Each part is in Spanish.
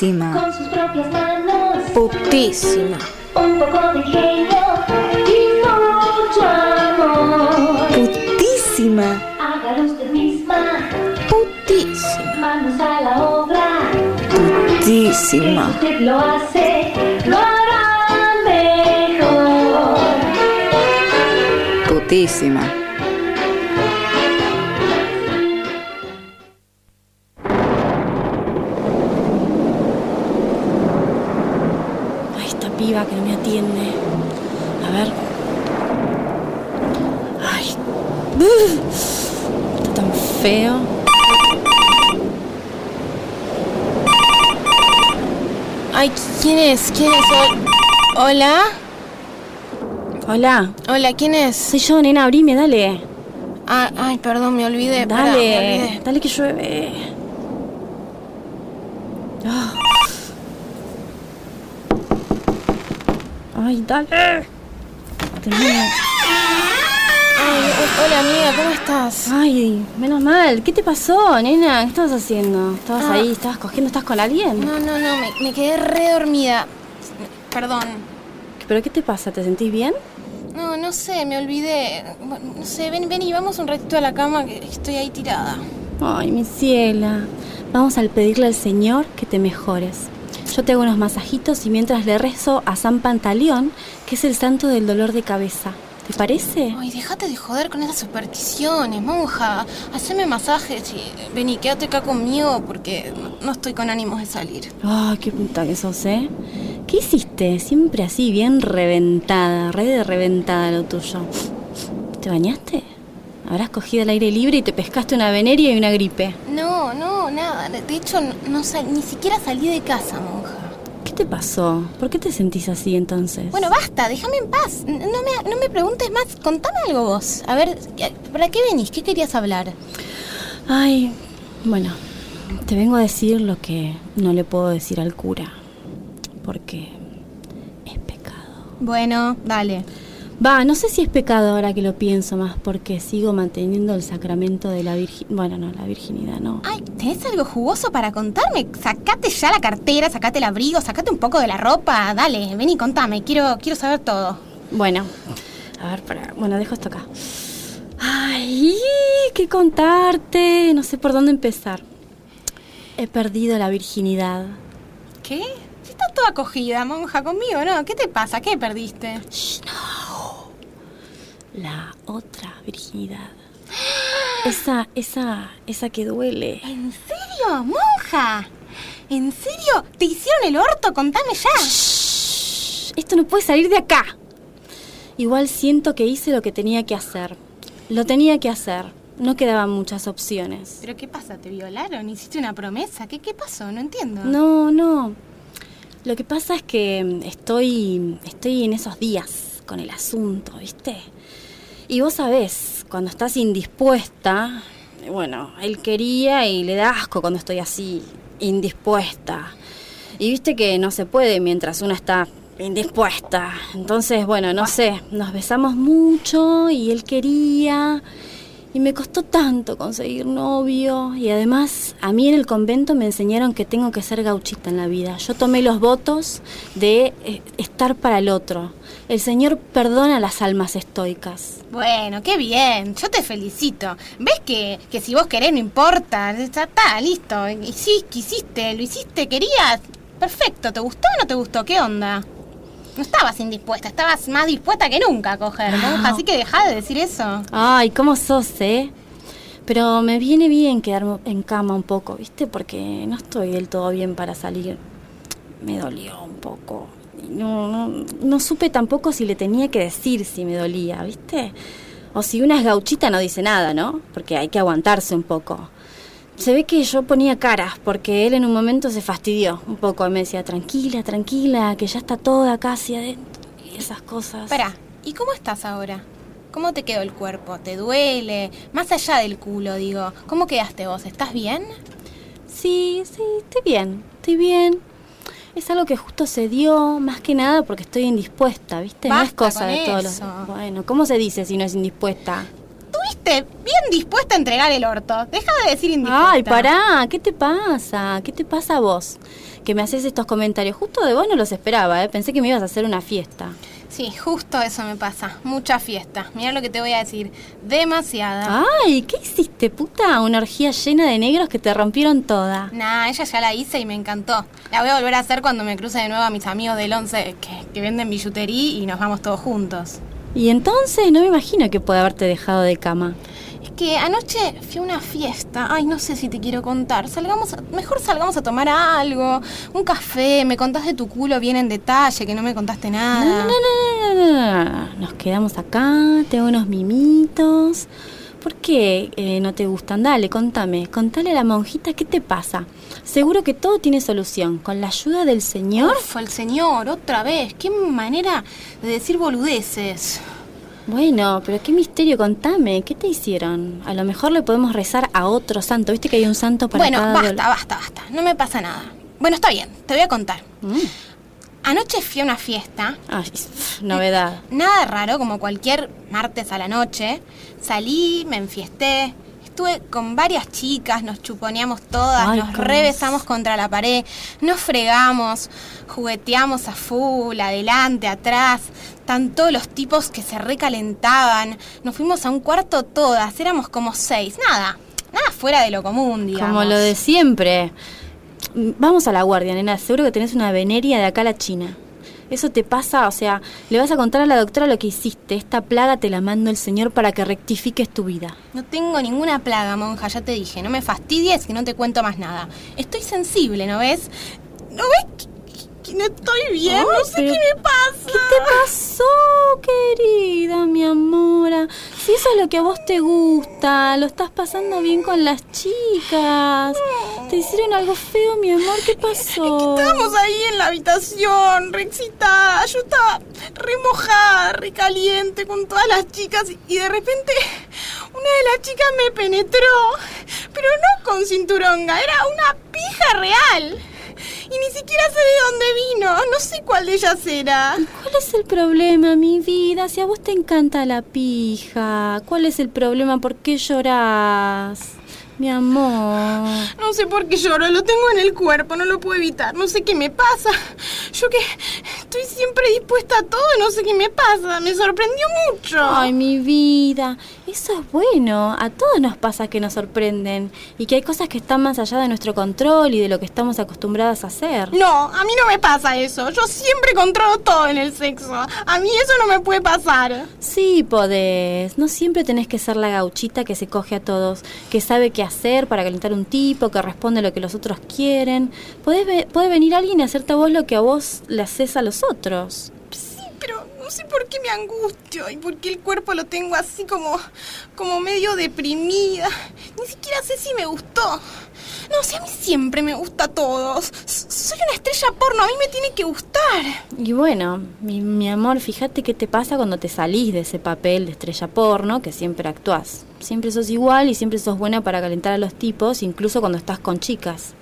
Putísima. con sus propias manos, Putísima. un poco de ingenio y mucho amor. Putísima. Hágalo usted misma, Putísima. manos a la obra. Putísima. Si usted lo hace, lo hará mejor. Putísima. Que no me atiende. A ver. Ay. Está tan feo. Ay, ¿quién es? ¿Quién es? Hol- Hola. Hola. Hola, ¿quién es? Soy yo, nena, abrime, dale. Ah, ay, perdón, me olvidé. pará, me Dale, olvidé. dale que llueve. Ah. Ay, dale. Termina. Ay, ho- hola, amiga, ¿cómo estás? Ay, menos mal. ¿Qué te pasó, nena? ¿Qué estabas haciendo? ¿Estabas Ah. ahí? ¿Estabas cogiendo? ¿Estás con alguien? No, no, no, me, me quedé re dormida. Perdón. ¿Pero qué te pasa? ¿Te sentís bien? No, no sé, me olvidé. Bueno, no sé, ven, ven y vamos un ratito a la cama que estoy ahí tirada. Ay, mi ciela. Vamos a pedirle al Señor que te mejores. Yo te hago unos masajitos y mientras le rezo a San Pantaleón, que es el santo del dolor de cabeza. ¿Te parece? Ay, déjate de joder con esas supersticiones, monja. Haceme masajes y ven y quédate acá conmigo porque no, estoy con ánimos de salir. Ay, qué puta que sos, ¿eh? ¿Qué hiciste? Siempre así, bien reventada, re de reventada lo tuyo. ¿Te bañaste? Habrás cogido el aire libre y te pescaste una veneria y una gripe. No, no, nada. De hecho, no, no ni siquiera salí de casa, monja. ¿Qué te pasó? ¿Por qué te sentís así entonces? Bueno, basta, déjame en paz. No me, no me preguntes más. Contame algo vos. A ver, ¿para qué venís? ¿Qué querías hablar? Ay, bueno, te vengo a decir lo que no le puedo decir al cura. Porque es pecado. Bueno, dale. Va, no sé si es pecado ahora que lo pienso más, porque sigo manteniendo el sacramento de la virginidad. Bueno, no, la virginidad no. Ay, ¿tenés algo jugoso para contarme? Sacate ya la cartera, sacate el abrigo, sacate un poco de la ropa. Dale, ven y contame. Quiero, quiero saber todo. Bueno, a ver, para. Bueno, dejo esto acá. Ay, qué contarte. No sé por dónde empezar. He perdido la virginidad. ¿Qué? Si estás toda cogida, monja, conmigo, ¿no? ¿Qué te pasa? ¿Qué perdiste? Shh, no. La otra virginidad. Esa, esa, esa que duele. ¿En serio, monja? ¿En serio? ¿Te hicieron el orto? Contame ya. Shh, Esto no puede salir de acá. Igual siento que hice lo que tenía que hacer. Lo tenía que hacer. No quedaban muchas opciones. ¿Pero qué pasa? ¿Te violaron? ¿Hiciste una promesa? ¿Qué, qué pasó? No entiendo. No, no. Lo que pasa es que mm, estoy, estoy en esos días con el asunto, ¿viste? Y vos sabés, cuando estás indispuesta, bueno, él quería y le da asco cuando estoy así, indispuesta. Y viste que no se puede mientras uno está indispuesta. Entonces, bueno, no sé, nos besamos mucho y él quería. Y me costó tanto conseguir novio. Y además, a mí en el convento me enseñaron que tengo que ser gauchita en la vida. Yo tomé los votos de eh, estar para el otro. El Señor perdona las almas estoicas. Bueno, qué bien. Yo te felicito. ¿Ves que, que si vos querés no importa? Está, listo. Y sí, quisiste, lo hiciste, querías. Perfecto. ¿Te gustó o no te gustó? ¿Qué onda? No estabas indispuesta, estabas más dispuesta que nunca a coger, monja. Así que dejá de decir eso. Ay, ¿cómo sos, eh? Pero me viene bien quedarme en cama un poco, ¿viste? Porque no estoy del todo bien para salir. Me dolió un poco. No, no, no supe tampoco si le tenía que decir si me dolía, ¿viste? O si una es gauchita no dice nada, ¿no? Porque hay que aguantarse un poco. Se ve que yo ponía caras, porque él en un momento se fastidió un poco. Me decía, tranquila, tranquila, que ya está toda casi adentro. Y esas cosas. Espera, ¿y cómo estás ahora? ¿Cómo te quedó el cuerpo? ¿Te duele? Más allá del culo, digo. ¿Cómo quedaste vos? ¿Estás bien? Sí, sí, estoy bien, estoy bien. Es algo que justo se dio, más que nada porque estoy indispuesta, ¿viste? no es Basta cosa con de todos los... Bueno, ¿cómo se dice si no es indispuesta? Bien dispuesta a entregar el orto. Deja de decir indispuesta. Ay, pará, ¿qué te pasa? ¿Qué te pasa a vos? que me haces estos comentarios. Justo de vos no los esperaba, ¿eh? Pensé que me ibas a hacer una fiesta. Sí, justo eso me pasa. Mucha fiesta. Mira lo que te voy a decir. Demasiada. Ay, ¿qué hiciste, puta? Una orgía llena de negros que te rompieron toda. Nah, ella ya la hice y me encantó. La voy a volver a hacer cuando me cruce de nuevo a mis amigos del 11 que, que venden billutería y nos vamos todos juntos. Y entonces no me imagino que puede haberte dejado de cama. Es que anoche fui a una fiesta. Ay, no sé si te quiero contar. Salgamos, a- mejor salgamos a tomar algo, un café. Me contás de tu culo bien en detalle, que no me contaste nada. no, no, no, no, no, no, no. Nos quedamos acá, tengo unos mimitos. ¿Por qué eh, no te gustan? Dale, contame. Contale a la monjita qué te pasa. Seguro que todo tiene solución. Con la ayuda del Señor. Uf, el señor, otra vez. Qué manera de decir boludeces. Bueno, pero qué misterio, contame. ¿Qué te hicieron? A lo mejor le podemos rezar a otro santo. ¿Viste que hay un santo para bueno, cada basta, dolor? basta, basta. No me pasa nada. Bueno, está bien, te voy a contar. Mm. Anoche fui a una fiesta. Ay, novedad. Nada raro, como cualquier martes a la noche. Salí, me enfiesté. Estuve con varias chicas, nos chuponeamos todas, Ay, nos qué revesamos contra la pared, nos fregamos, jugueteamos a full, adelante, atrás. Están todos los tipos que se recalentaban. Nos fuimos a un cuarto todas, éramos como seis. Nada, nada fuera de lo común, digamos. Como lo de siempre. Vamos a la guardia, nena. Seguro que tenés una veneria de acá a la China. Eso te pasa, o sea, le vas a contar a la doctora lo que hiciste. Esta plaga te la mando el Señor para que rectifiques tu vida. No tengo ninguna plaga, monja, ya te dije. No me fastidies que no te cuento más nada. Estoy sensible, ¿no ves? ¿No ves que, no estoy bien? No sé qué me pasa. ¿Qué te pasó, querida, mi amora? Si eso es lo que a vos te gusta, lo estás pasando bien con las chicas. ¿Te hicieron algo feo, mi amor? ¿Qué pasó? Estábamos ahí en la habitación, re excitada. Yo estaba re mojada, re caliente con todas las chicas y de repente una de las chicas me penetró. Pero no con cinturonga, era una pija real. Y ni siquiera sé de dónde vino, no sé cuál de ellas era. ¿Cuál es el problema, mi vida? Si a vos te encanta la pija, ¿cuál es el problema? ¿Por qué llorás? Mi amor. No sé por qué lloro, lo tengo en el cuerpo, no lo puedo evitar, no sé qué me pasa. Yo que estoy siempre dispuesta a todo, no sé qué me pasa, me sorprendió mucho. Ay, mi vida. Eso es bueno. A todos nos pasa que nos sorprenden y que hay cosas que están más allá de nuestro control y de lo que estamos acostumbradas a hacer. No, a mí no me pasa eso. Yo siempre controlo todo en el sexo. A mí eso no me puede pasar. Sí, podés. No siempre tenés que ser la gauchita que se coge a todos, que sabe qué para calentar un tipo, que responde a lo que los otros quieren. Podés puede venir alguien y hacerte a vos lo que a vos le haces a los otros. Sí, pero no sé por qué me angustio y por qué el cuerpo lo tengo así como, como medio deprimida. Ni siquiera sé si me gustó. No, si a mí siempre me gusta a todos. Soy una estrella porno, a mí me tiene que gustar. Y bueno, mi, mi amor, fíjate qué te pasa cuando te salís de ese papel de estrella porno que siempre actuás. Siempre sos igual y siempre sos buena para calentar a los tipos, incluso cuando estás con chicas.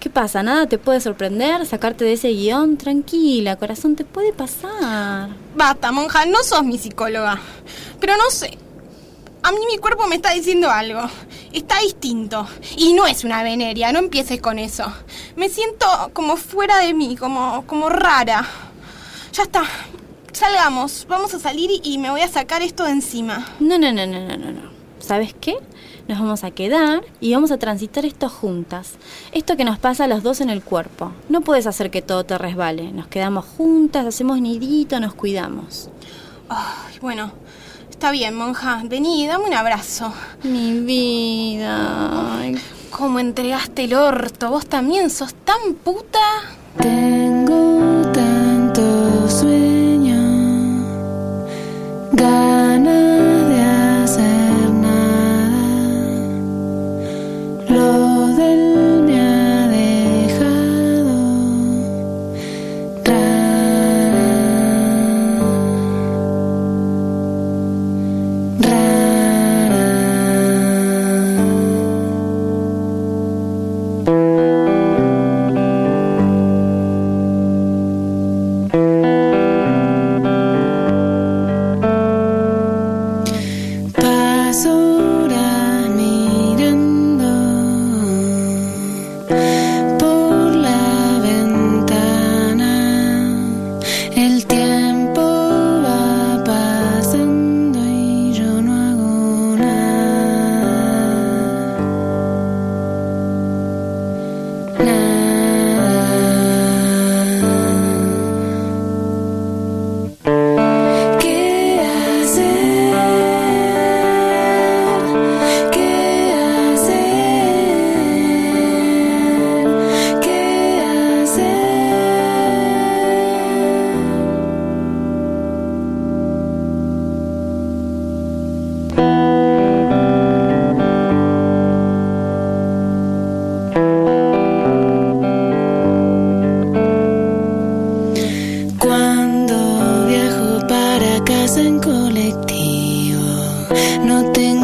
¿Qué pasa? ¿Nada te puede sorprender? ¿Sacarte de ese guion? Tranquila, corazón, te puede pasar. Basta, monja, no sos mi psicóloga. Pero no sé. A mí mi cuerpo me está diciendo algo. Está distinto. Y no es una veneria, no empieces con eso. Me siento como fuera de mí, como, como rara. Ya está. Salgamos. Vamos a salir y, me voy a sacar esto de encima. No, no, no, no, no, no, no. ¿Sabes qué? Nos vamos a quedar y vamos a transitar esto juntas. Esto que nos pasa a los dos en el cuerpo. No puedes hacer que todo te resbale. Nos quedamos juntas, hacemos nidito, nos cuidamos. Ay, bueno. Está bien, monja. Vení, dame un abrazo. Mi vida. Ay, ¿Cómo entregaste el orto? ¿Vos también sos tan puta? Tengo en colectivo, no tengo